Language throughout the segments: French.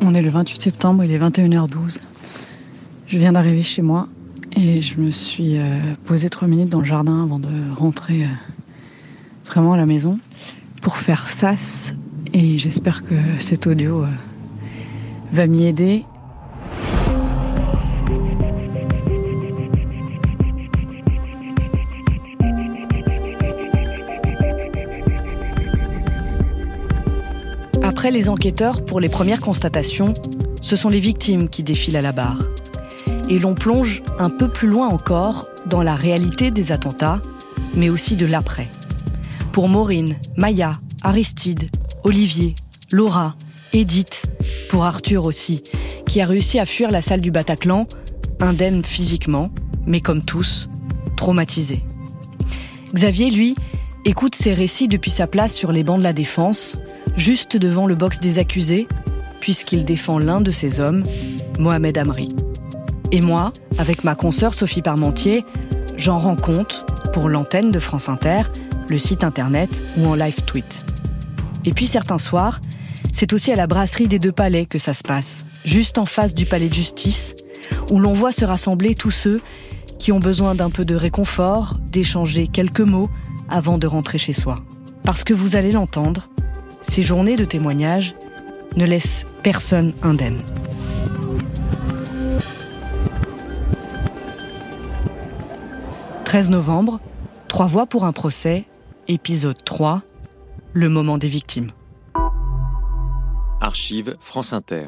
On est le 28 septembre, il est 21h12. Je viens d'arriver chez moi et je me suis euh, posée trois minutes dans le jardin avant de rentrer euh, vraiment à la maison pour faire sas et j'espère que cet audio euh, va m'y aider. Les enquêteurs, pour les premières constatations, ce sont les victimes qui défilent à la barre. Et l'on plonge un peu plus loin encore dans la réalité des attentats, mais aussi de l'après. Pour Maureen, Maya, Aristide, Olivier, Laura, Edith, pour Arthur aussi, qui a réussi à fuir la salle du Bataclan, indemne physiquement, mais comme tous, traumatisé. Xavier, lui, écoute ses récits depuis sa place sur les bancs de la défense, juste devant le box des accusés, puisqu'il défend l'un de ses hommes, Mohamed Amri. Et moi, avec ma consoeur Sophie Parmentier, j'en rends compte pour l'antenne de France Inter, le site internet ou en live tweet. Et puis certains soirs, c'est aussi à la brasserie des Deux Palais que ça se passe, juste en face du palais de justice, où l'on voit se rassembler tous ceux qui ont besoin d'un peu de réconfort, d'échanger quelques mots avant de rentrer chez soi. Parce que vous allez l'entendre, ces journées de témoignage ne laissent personne indemne. « 13 novembre, Trois voix pour un procès, épisode 3, le moment des victimes. Archive France Inter.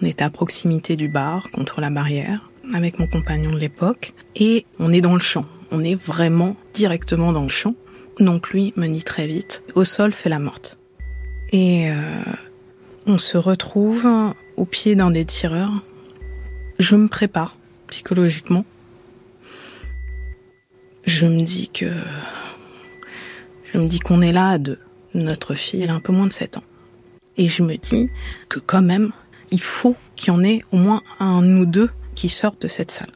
On était à proximité du bar, contre la barrière, avec mon compagnon de l'époque, et on est dans le champ. On est vraiment directement dans le champ. Donc lui me dit très vite, au sol fait la morte. Et euh, on se retrouve au pied d'un des tireurs. Je me prépare psychologiquement. Je me dis que je me dis qu'on est là à deux. Notre fille, elle a un peu moins de 7 ans. Et je me dis que quand même, il faut qu'il y en ait au moins un ou deux qui sortent de cette salle.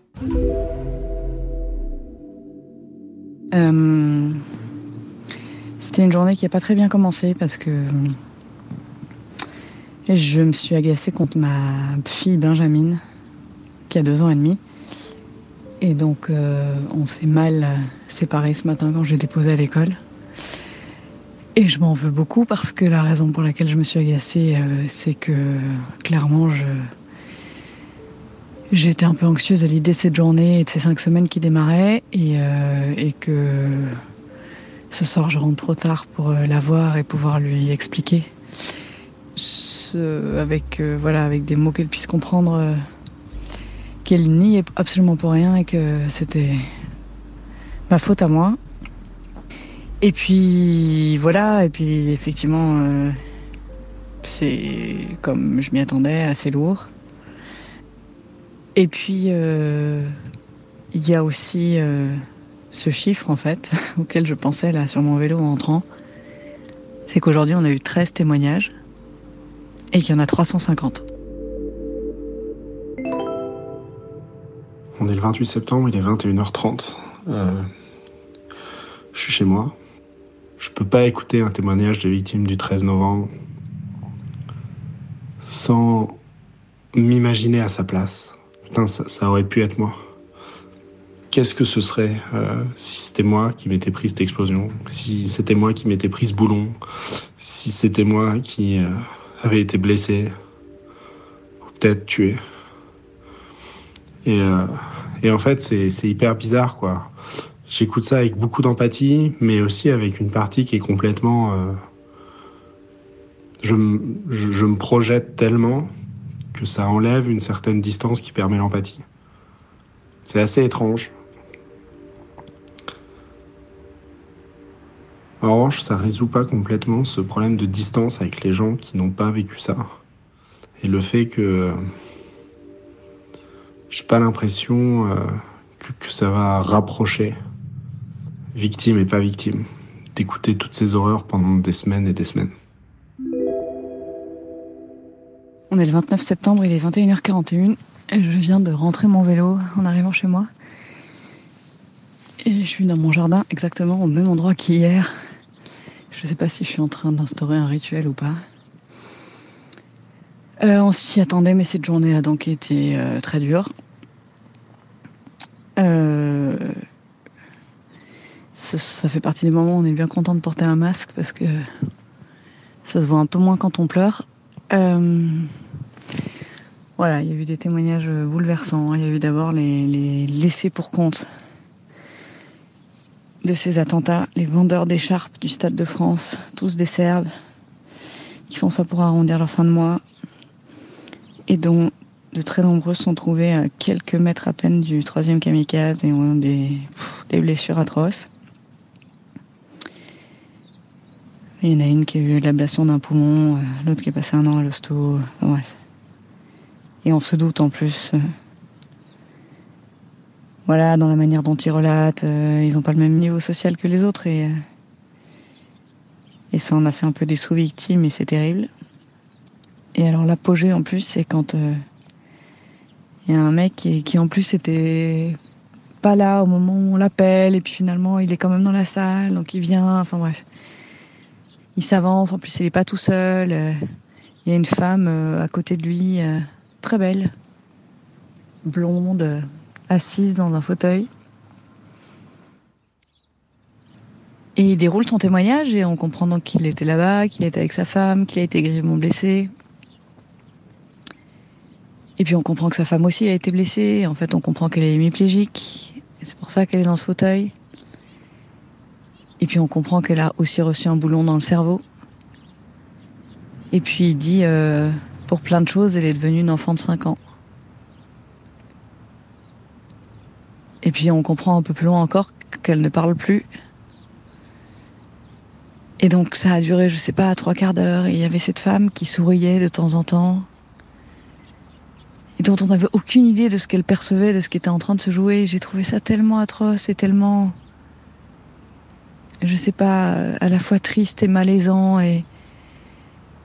Euh, c'était une journée qui n'a pas très bien commencé parce que je me suis agacée contre ma fille Benjamin, qui a deux ans et demi. Et donc, euh, on s'est mal séparés ce matin quand j'ai déposé à l'école. Et je m'en veux beaucoup parce que la raison pour laquelle je me suis agacée, euh, c'est que clairement, je, j'étais un peu anxieuse à l'idée de cette journée et de ces cinq semaines qui démarraient et, euh, que ce soir je rentre trop tard pour la voir et pouvoir lui expliquer avec, voilà, avec des mots qu'elle puisse comprendre qu'elle n'y est absolument pour rien et que c'était ma faute à moi. Et puis voilà, et puis effectivement, euh, c'est comme je m'y attendais, assez lourd. Et puis euh, il y a aussi euh, ce chiffre en fait, auquel je pensais là sur mon vélo en entrant. C'est qu'aujourd'hui on a eu 13 témoignages et qu'il y en a 350. On est le 28 septembre, il est 21h30. Euh, je suis chez moi. Je peux pas écouter un témoignage de victime du 13 novembre sans m'imaginer à sa place. Putain, ça, aurait pu être moi. Qu'est-ce que ce serait euh, si c'était moi qui m'étais pris cette explosion, si c'était moi qui m'étais pris ce boulon, si c'était moi qui euh, avait été blessé, ou peut-être tué. Et, euh, en fait, c'est hyper bizarre, quoi. J'écoute ça avec beaucoup d'empathie, mais aussi avec une partie qui est complètement... Euh, je, me projette tellement que ça enlève une certaine distance qui permet l'empathie. C'est assez étrange. En revanche, ça résout pas complètement ce problème de distance avec les gens qui n'ont pas vécu ça. Et le fait que j'ai pas l'impression euh, que, que, ça va rapprocher victime et pas victime, d'écouter toutes ces horreurs pendant des semaines et des semaines. On est le 29 septembre, il est 21h41 et je viens de rentrer mon vélo en arrivant chez moi. Et je suis dans mon jardin exactement au même endroit qu'hier. Je ne sais pas si je suis en train d'instaurer un rituel ou pas. Euh, on s'y attendait, mais cette journée a donc été euh, très dure. Euh, ça, fait partie des moments où on est bien content de porter un masque parce que ça se voit un peu moins quand on pleure. Voilà, il y a eu des témoignages bouleversants. Il y a eu d'abord les, laissés pour compte de ces attentats, les vendeurs d'écharpes du Stade de France, tous des Serbes, qui font ça pour arrondir leur fin de mois, et dont de très nombreux sont trouvés à quelques mètres à peine du troisième kamikaze et ont des, des blessures atroces. Il y en a une qui a eu l'ablation d'un poumon, euh, l'autre qui est passé un an à l'hosto, bref. Et on se doute en plus, euh, voilà, dans la manière dont ils relatent, euh, ils n'ont pas le même niveau social que les autres et, et ça en a fait un peu des sous-victimes et c'est terrible. Et alors l'apogée en plus, c'est quand il euh, y a un mec qui, en plus était pas là au moment où on l'appelle, et puis finalement il est quand même dans la salle, donc il vient, enfin bref. Il s'avance, en plus il n'est pas tout seul. Euh, il y a une femme euh, à côté de lui, très belle, blonde, assise dans un fauteuil. Et il déroule son témoignage et on comprend donc qu'il était là-bas, qu'il était avec sa femme, qu'il a été grièvement blessé. Et puis on comprend que sa femme aussi a été blessée. En fait, on comprend qu'elle est hémiplégique. C'est pour ça qu'elle est dans ce fauteuil. Et puis on comprend qu'elle a aussi reçu un boulon dans le cerveau. Et puis il dit, euh, pour plein de choses, elle est devenue une enfant de 5 ans. Et puis on comprend un peu plus loin encore qu'elle ne parle plus. Et donc ça a duré, je sais pas, trois quarts d'heure. Et il y avait cette femme qui souriait de temps en temps, et dont on n'avait aucune idée de ce qu'elle percevait, de ce qui était en train de se jouer. J'ai trouvé ça tellement atroce et tellement, je sais pas, à la fois triste et malaisant. Et,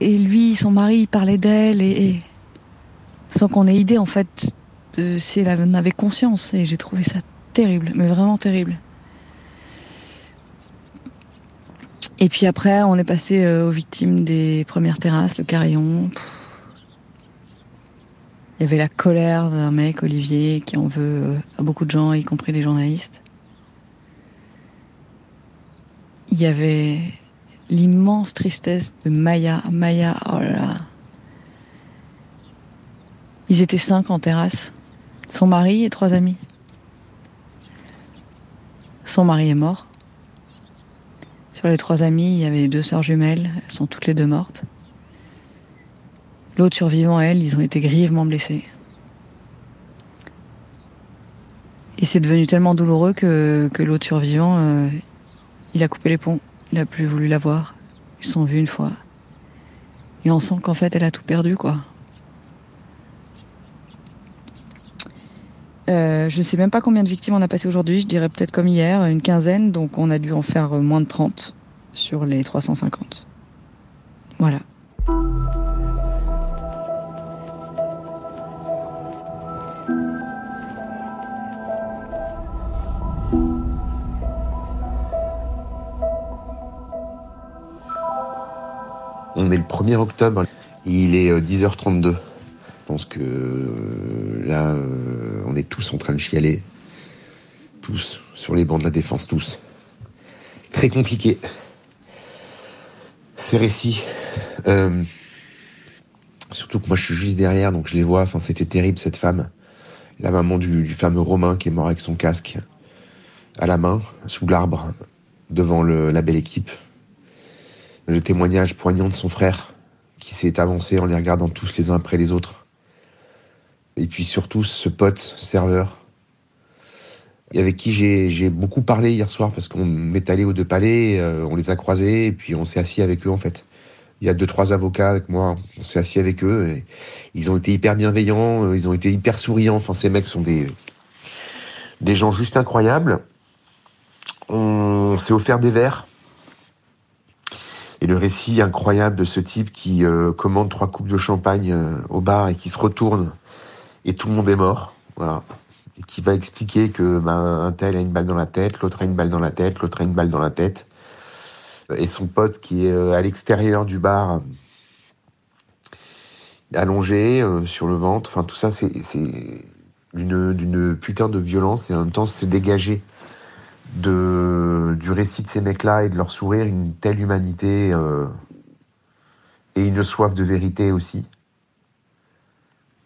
et lui, son mari, il parlait d'elle et, sans qu'on ait idée en fait de si elle en avait conscience. Et j'ai trouvé ça terrible, mais vraiment terrible. Et puis après, on est passé euh, aux victimes des premières terrasses, le carillon. Il y avait la colère d'un mec, Olivier, qui en veut euh, à beaucoup de gens, y compris les journalistes. Il y avait l'immense tristesse de Maya. Maya, oh là. Ils étaient cinq en terrasse. Son mari et trois amis. Son mari est mort. Sur les trois amis, il y avait deux sœurs jumelles. Elles sont toutes les deux mortes. L'autre survivant, elle, ils ont été grièvement blessés. Et c'est devenu tellement douloureux que, que l'autre survivant, euh, il a coupé les ponts. Il a plus voulu la voir. Ils sont vus une fois. Et on sent qu'en fait, elle a tout perdu, quoi. Euh, je ne sais même pas combien de victimes on a passé aujourd'hui, je dirais peut-être comme hier, une quinzaine, donc on a dû en faire moins de 30 sur les 350. Voilà. Est le 1er octobre, il est 10h32. Euh, Je pense que euh, là, euh, on est tous en train de chialer. Tous, sur les bancs de la défense, tous. Très compliqué. Ces récits. surtout que moi je suis juste derrière, donc je les vois. Enfin, c'était terrible cette femme. La maman du, fameux Romain qui est mort avec son casque à la main, sous l'arbre, devant la belle équipe le témoignage poignant de son frère, qui s'est avancé en les regardant tous les uns après les autres. Et puis surtout ce pote serveur, avec qui j'ai beaucoup parlé hier soir, parce qu'on est allé aux deux palais, euh, on les a croisés, et puis on s'est assis avec eux en fait. Il y a deux, trois avocats avec moi, on s'est assis avec eux, et ils ont été hyper bienveillants, euh, ils ont été hyper souriants, enfin ces mecs sont des, des gens juste incroyables. On s'est offert des verres, et le récit incroyable de ce type qui euh, commande trois coupes de champagne euh, au bar et qui se retourne et tout le monde est mort. Voilà. et qui va expliquer que ben, un tel a une balle dans la tête, l'autre a une balle dans la tête, l'autre a une balle dans la tête. Et son pote qui est à l'extérieur du bar, allongé sur le ventre, enfin tout ça c'est d'une putain de violence et en même temps c'est dégagé de, du récit de ces mecs-là et de leur sourire une telle humanité euh, et une soif de vérité aussi.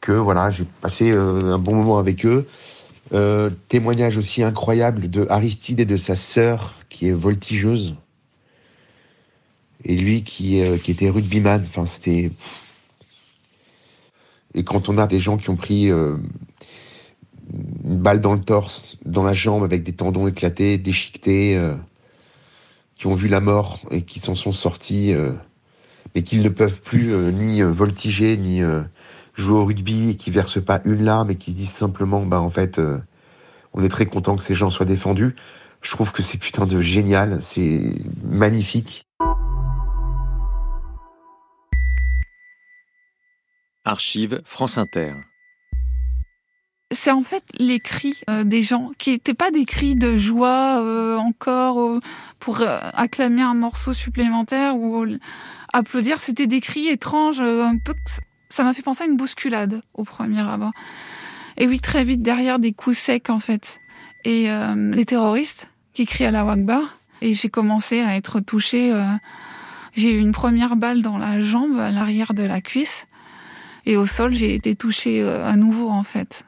Que voilà, j'ai passé euh, un bon moment avec eux. Euh, témoignage aussi incroyable de Aristide et de sa sœur qui est voltigeuse. Et lui qui, qui était rugbyman. Enfin, c'était. Et quand on a des gens qui ont pris une balle dans le torse, dans la jambe, avec des tendons éclatés, déchiquetés, euh, qui ont vu la mort et qui s'en sont sortis, euh, mais qu'ils ne peuvent plus euh, ni voltiger, ni jouer au rugby, et qui versent pas une larme, et qui disent simplement, bah en fait, on est très content que ces gens soient défendus. Je trouve que c'est putain de génial, c'est magnifique. Archive France Inter c'est en fait les cris euh, des gens qui n'étaient pas des cris de joie euh, encore euh, pour acclamer un morceau supplémentaire ou applaudir. C'était des cris étranges, un peu. Ça m'a fait penser à une bousculade au premier abord. Et oui, très vite derrière des coups secs en fait. Et les terroristes qui crient à la Wagbar. Et j'ai commencé à être touchée. j'ai eu une première balle dans la jambe, à l'arrière de la cuisse. Et au sol, j'ai été touchée euh, à nouveau en fait.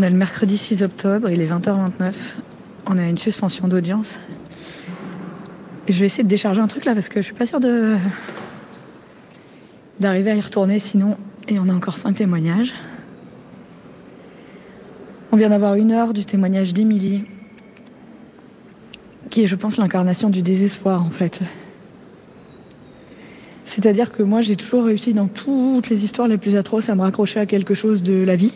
On est le mercredi 6 octobre, il est 20h29. On a une suspension d'audience. Je vais essayer de décharger un truc là parce que je suis pas sûre de d'arriver à y retourner sinon. Et on a encore cinq témoignages. On vient d'avoir une heure du témoignage d'Emilie, qui est, je pense, l'incarnation du désespoir, en fait. C'est-à-dire que moi, j'ai toujours réussi dans toutes les histoires les plus atroces à me raccrocher à quelque chose de la vie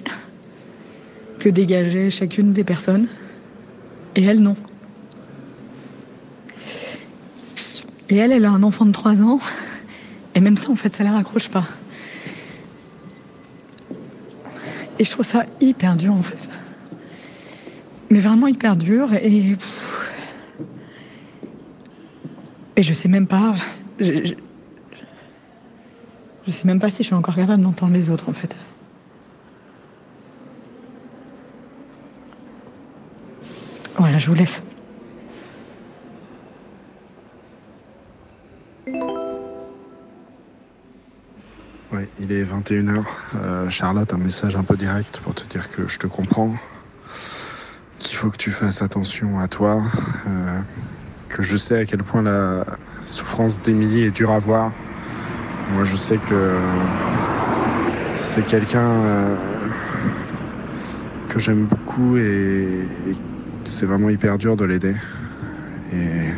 que dégageait chacune des personnes. Et elle, non. Et elle, elle a un enfant de 3 ans. Et même ça, en fait, ça la raccroche pas. Et je trouve ça hyper dur, en fait. Mais vraiment hyper dur. Et. Et je sais même pas. Je, je, sais même pas si je suis encore capable d'entendre les autres en fait. Je vous laisse. Oui, il est 21h. Euh, Charlotte, un message un peu direct pour te dire que je te comprends, qu'il faut que tu fasses attention à toi, euh, que je sais à quel point la souffrance d'Emilie est dure à voir. Moi, je sais que c'est quelqu'un euh, que j'aime beaucoup et, c'est vraiment hyper dur de l'aider. Et,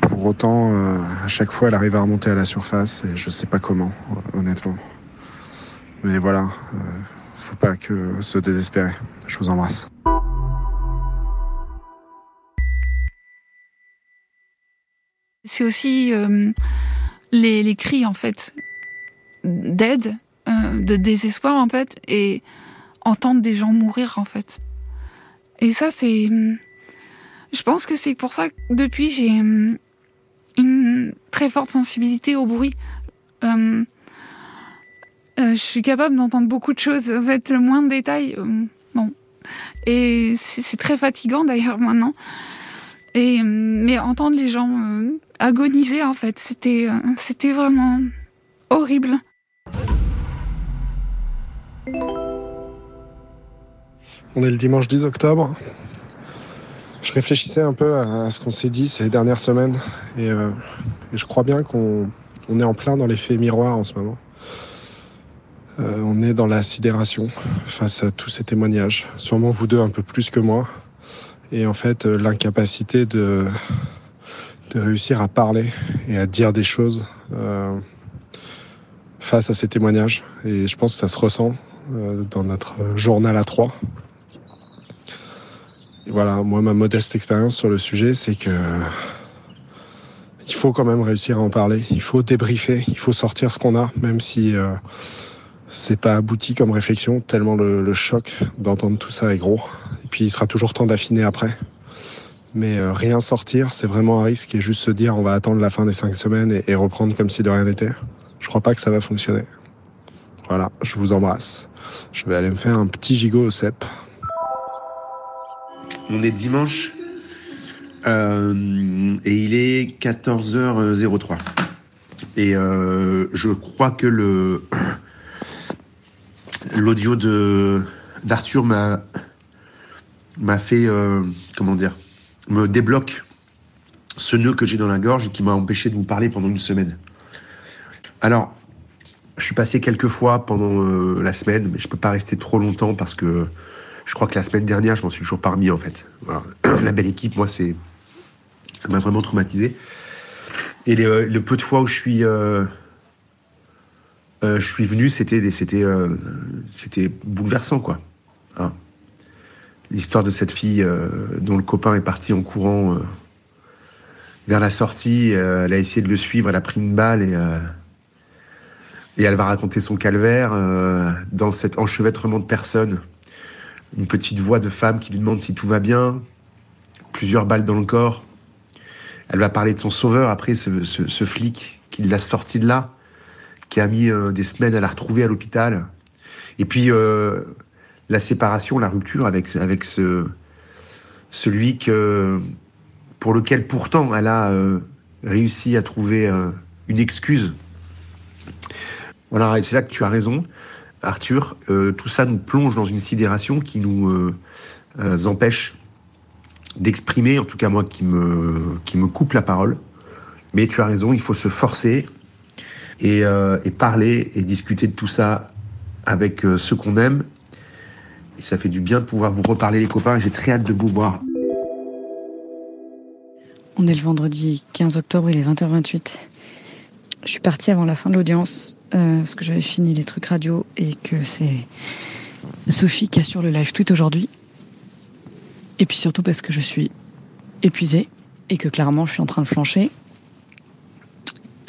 pour autant, euh, à chaque fois, elle arrive à remonter à la surface et je sais pas comment, honnêtement. Mais voilà, euh, faut pas que se désespérer. Je vous embrasse. C'est aussi euh, les, cris en fait d'aide, euh, de désespoir en fait, et entendre des gens mourir en fait. Et ça c'est, je pense que c'est pour ça que depuis j'ai une très forte sensibilité au bruit. Euh, je suis capable d'entendre beaucoup de choses. En fait, le moins de détails, bon. Et c'est très fatigant d'ailleurs maintenant. Et mais entendre les gens agoniser en fait. C'était, euh, c'était vraiment horrible. On est le dimanche 10 octobre. Je réfléchissais un peu à ce qu'on s'est dit ces dernières semaines et, euh, je crois bien qu'on est en plein dans l'effet miroir en ce moment. Euh, on est dans la sidération face à tous ces témoignages. Sûrement vous deux un peu plus que moi. Et en fait, l'incapacité de, réussir à parler et à dire des choses euh, face à ces témoignages. Et je pense que ça se ressent euh, dans notre journal à trois. Et voilà, moi, ma modeste expérience sur le sujet, c'est que il faut quand même réussir à en parler. Il faut débriefer, il faut sortir ce qu'on a, même si euh, c'est pas abouti comme réflexion, tellement le, choc d'entendre tout ça est gros. Et puis il sera toujours temps d'affiner après. Mais euh, rien sortir, c'est vraiment un risque et juste se dire on va attendre la fin des cinq semaines et, reprendre comme si de rien n'était. Je crois pas que ça va fonctionner. Voilà, je vous embrasse. Je vais aller me faire un petit gigot au CEP. On est dimanche euh, et il est 14h03. Et euh, je crois que l'audio de d'Arthur m'a fait euh, comment dire me débloque ce nœud que j'ai dans la gorge et qui m'a empêché de vous parler pendant une semaine. Alors, je suis passé quelques fois pendant la semaine, mais je peux pas rester trop longtemps parce que je crois que la semaine dernière, je m'en suis toujours parmi en fait. La belle équipe, moi, c'est ça m'a vraiment traumatisé. Et le peu de fois où je suis, euh, euh, je suis venu, c'était, c'était, euh, c'était bouleversant, quoi. Hein. L'histoire de cette fille dont le copain est parti en courant vers la sortie, elle a essayé de le suivre, elle a pris une balle et et elle va raconter son calvaire dans cet enchevêtrement de personnes. Une petite voix de femme qui lui demande si tout va bien, plusieurs balles dans le corps. Elle va parler de son sauveur après, ce, flic qui l'a sorti de là, qui a mis euh, des semaines à la retrouver à l'hôpital. Et puis euh, la séparation, la rupture avec, avec ce, celui que, pour lequel pourtant elle a euh, réussi à trouver une excuse. Voilà, et c'est là que tu as raison, Arthur. tout ça nous plonge dans une sidération qui nous empêche d'exprimer, en tout cas moi qui me, coupe la parole. Mais tu as raison, il faut se forcer et, euh, parler et discuter de tout ça avec euh, ceux qu'on aime. Et ça fait du bien de pouvoir vous reparler les copains. J'ai très hâte de vous voir. On est le vendredi 15 octobre, il est 20h28. Je suis partie avant la fin de l'audience euh, parce que j'avais fini les trucs radio et que c'est Sophie qui assure le live tweet aujourd'hui. Et puis surtout parce que je suis épuisée et que clairement je suis en train de flancher.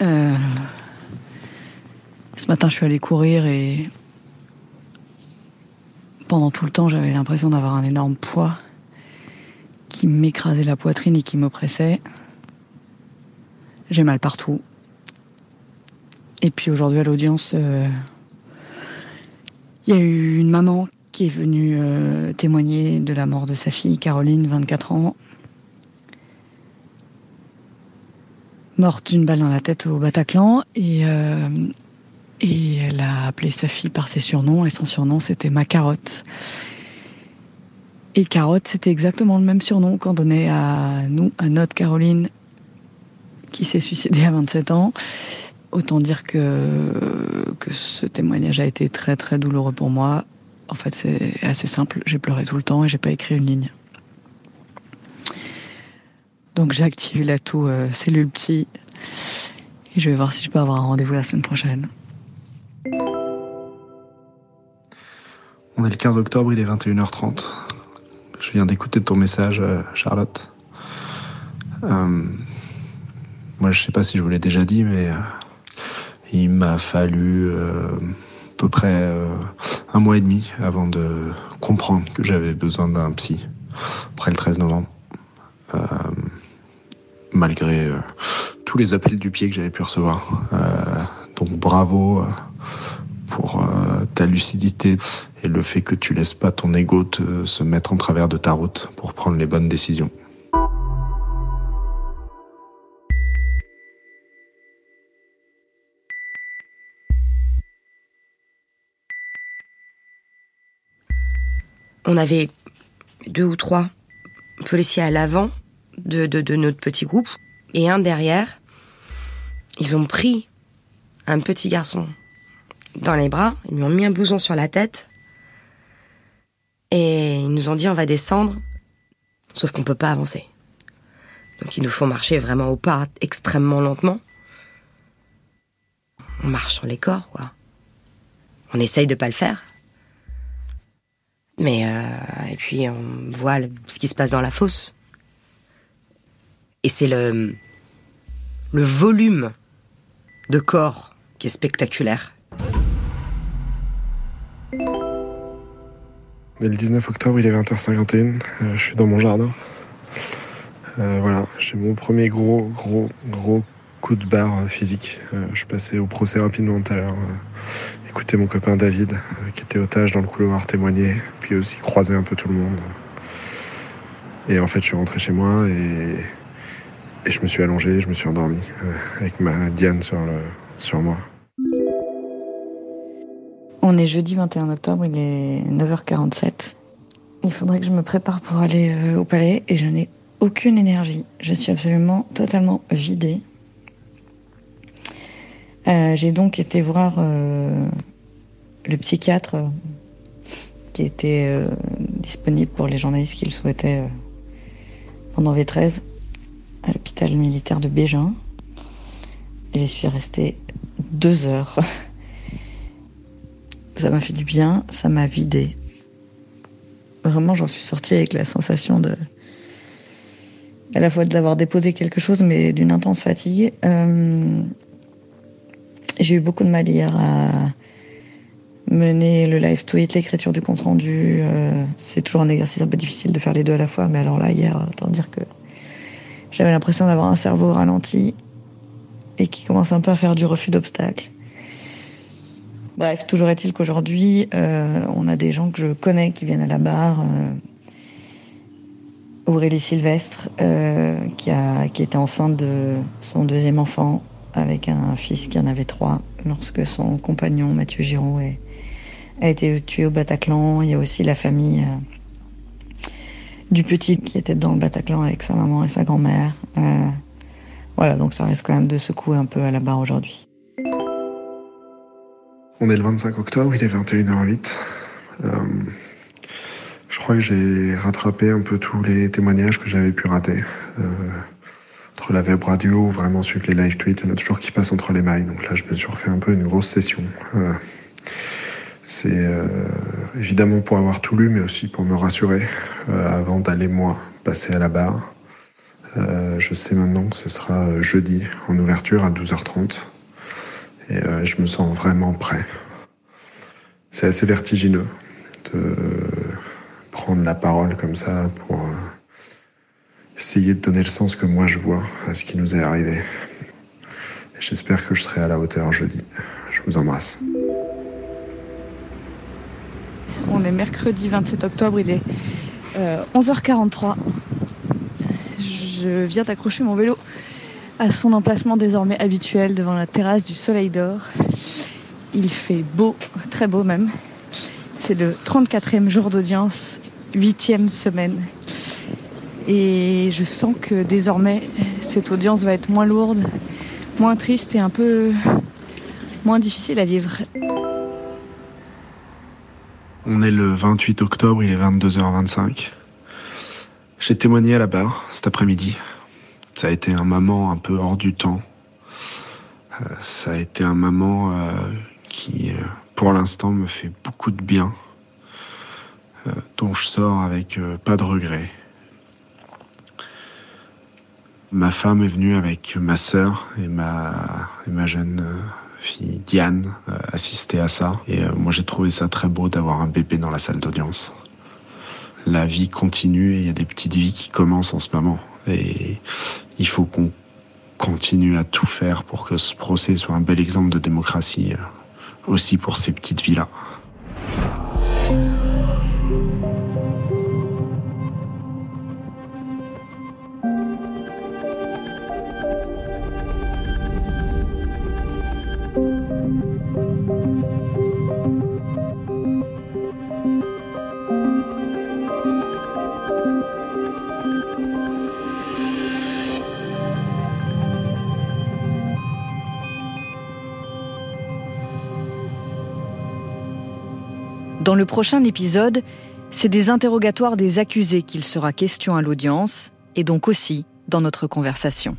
Euh, ce matin, je suis allée courir et pendant tout le temps, j'avais l'impression d'avoir un énorme poids qui m'écrasait la poitrine et qui m'oppressait. J'ai mal partout. Et puis aujourd'hui à l'audience, euh, il y a eu une maman qui est venu euh, témoigner de la mort de sa fille Caroline, 24 ans, morte d'une balle dans la tête au Bataclan et euh, et elle a appelé sa fille par ses surnoms et son surnom c'était ma carotte. Et carotte c'était exactement le même surnom qu'on donnait à nous, à notre Caroline qui s'est suicidée à 27 ans. Autant dire que, que ce témoignage a été très très douloureux pour moi. En fait, c'est assez simple. J'ai pleuré tout le temps et j'ai pas écrit une ligne. Donc j'ai activé l'atout euh, cellule psy et je vais voir si je peux avoir un rendez-vous la semaine prochaine. On est le 15 octobre, il est 21h30. Je viens d'écouter ton message, euh, Charlotte. Euh, moi, je sais pas si je vous l'ai déjà dit, mais il m'a fallu peu près euh, un mois et demi avant de comprendre que j'avais besoin d'un psy, après le 13 novembre. Euh, malgré euh, tous les appels du pied que j'avais pu recevoir. donc bravo pour ta lucidité et le fait que tu laisses pas ton ego te, se mettre en travers de ta route pour prendre les bonnes décisions. On avait deux ou trois policiers à l'avant de, de, notre petit groupe et un derrière. Ils ont pris un petit garçon dans les bras, ils lui ont mis un blouson sur la tête et ils nous ont dit on va descendre, sauf qu'on peut pas avancer. Donc ils nous font marcher vraiment au pas extrêmement lentement. On marche sur les corps, quoi. On essaye de pas le faire. Mais euh, et puis on voit ce qui se passe dans la fosse. Et c'est le le volume de corps qui est spectaculaire. Le 19 octobre, il est 20h51. euh, je suis dans mon jardin. Euh, voilà, j'ai mon premier gros, gros, gros coup de barre euh, physique. Euh, je passé au procès rapidement tout à l'heure. Écouter mon copain David, euh, qui était otage dans le couloir, témoigner. Puis aussi croiser un peu tout le monde. Et en fait, je suis rentré chez moi et, et je me suis allongé, je me suis endormi euh, avec ma Diane sur, le, sur moi. On est jeudi 21 octobre, il est 9h47. Il faudrait que je me prépare pour aller euh, au palais et je n'ai aucune énergie. Je suis absolument totalement vidée. Euh, J'ai donc été voir euh, le psychiatre euh, qui était disponible pour les journalistes qui le souhaitaient pendant V13 à l'hôpital militaire de Bégin. J'y suis restée deux heures. Ça m'a fait du bien, ça m'a vidé. Vraiment, j'en suis sortie avec la sensation de. à la fois d'avoir déposé quelque chose, mais d'une intense fatigue. J'ai eu beaucoup de mal hier à mener le live tweet, l'écriture du compte rendu. Euh, C'est toujours un exercice un peu difficile de faire les deux à la fois, mais alors là, hier, autant dire que j'avais l'impression d'avoir un cerveau ralenti et qui commence un peu à faire du refus d'obstacles. Bref, toujours est-il qu'aujourd'hui, euh, on a des gens que je connais qui viennent à la barre. Euh, Aurélie Sylvestre, qui, a, qui était enceinte de son deuxième enfant avec un fils qui en avait trois lorsque son compagnon Mathieu Giraud a été tué au Bataclan. Il y a aussi la famille euh, du petit qui était dans le Bataclan avec sa maman et sa grand-mère. Euh, voilà, donc ça reste quand même de secouer un peu à la barre aujourd'hui. On est le 25 octobre, il est 21h08. Euh, je crois que j'ai rattrapé un peu tous les témoignages que j'avais pu rater. Entre la web radio vraiment suivre les live tweets, il y en a toujours qui passent entre les mailles. Donc là, je me suis refait un peu une grosse session. C'est euh, évidemment pour avoir tout lu, mais aussi pour me rassurer euh, avant d'aller, moi, passer à la barre. Euh, je sais maintenant que ce sera jeudi en ouverture à 12h30. Et je me sens vraiment prêt. C'est assez vertigineux de prendre la parole comme ça pour essayer de donner le sens que moi je vois à ce qui nous est arrivé. J'espère que je serai à la hauteur jeudi. Je vous embrasse. On est mercredi 27 octobre, il est euh, 11h43. Je viens d'accrocher mon vélo à son emplacement désormais habituel devant la terrasse du Soleil d'Or. Il fait beau, très beau même. C'est le 34e jour d'audience, 8e semaine. Et je sens que désormais, cette audience va être moins lourde, moins triste et un peu moins difficile à vivre. On est le 28 octobre, il est 22h25. J'ai témoigné à la barre cet après-midi. Ça a été un moment un peu hors du temps. Euh, ça a été un moment euh, qui, euh, pour l'instant, me fait beaucoup de bien, dont je sors avec pas de regrets. Ma femme est venue avec ma sœur et ma, et ma jeune euh, fille Diane euh, assister à ça. Et euh, moi j'ai trouvé ça très beau d'avoir un bébé dans la salle d'audience. La vie continue et il y a des petites vies qui commencent en ce moment. Et il faut qu'on continue à tout faire pour que ce procès soit un bel exemple de démocratie aussi pour ces petites vies-là. Dans le prochain épisode, c'est des interrogatoires des accusés qu'il sera question à l'audience, et donc aussi dans notre conversation.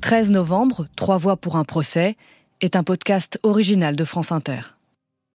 13 novembre, Trois voix pour un procès, est un podcast original de France Inter.